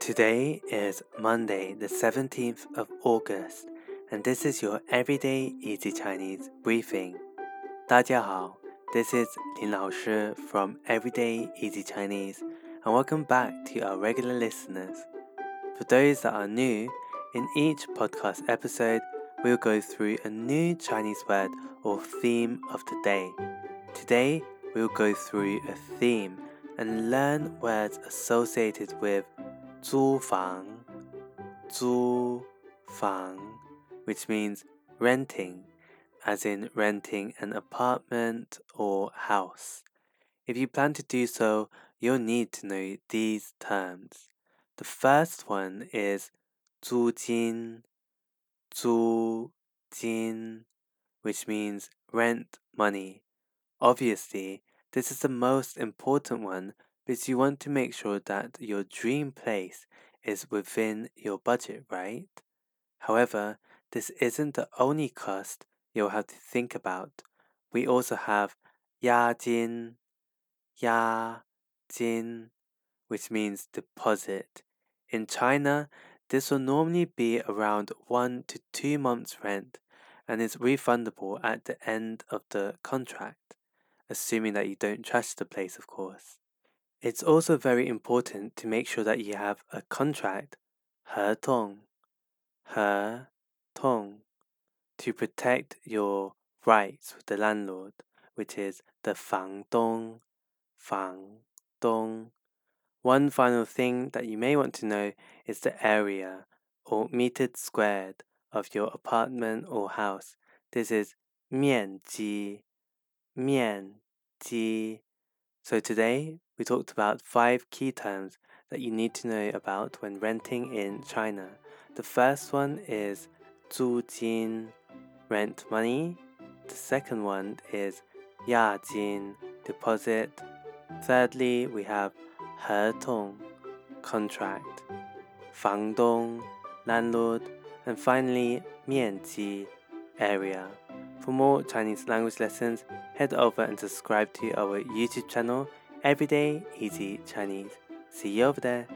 Today is Monday, the 17th of August, and this is your Everyday Easy Chinese briefing. 大家好, this is Lin Lao Shi from Everyday Easy Chinese, and welcome back to our regular listeners. For those that are new, in each podcast episode, we'll go through a new Chinese word or theme of the day. Today, we'll go through a theme and learn words associated with 租房,租房, which means renting, as in renting an apartment or house. If you plan to do so, you'll need to know these terms. The first one is 租金,租金, which means rent money. Obviously, this is the most important one because you want to make sure that your dream place is within your budget, right? However, this isn't the only cost you'll have to think about. We also have 押金,押金, which means deposit. In China, this will normally be around one to two months' rent and is refundable at the end of the contract, assuming that you don't trash the place, of course. It's also very important to make sure that you have a contract, 合同,合同, to protect your rights with the landlord, which is the 房东,房东. One final thing that you may want to know is the area or metered squared of your apartment or house. This is 面积,面积. So today we talked about five key terms that you need to know about when renting in China. The first one is 租金, rent money. The second one is 押金, deposit. Thirdly, we have 合同, contract. 房东, landlord. And finally, 面积, area. For more Chinese language lessons, head over and subscribe to our YouTube channel, Everyday Easy Chinese. See you over there.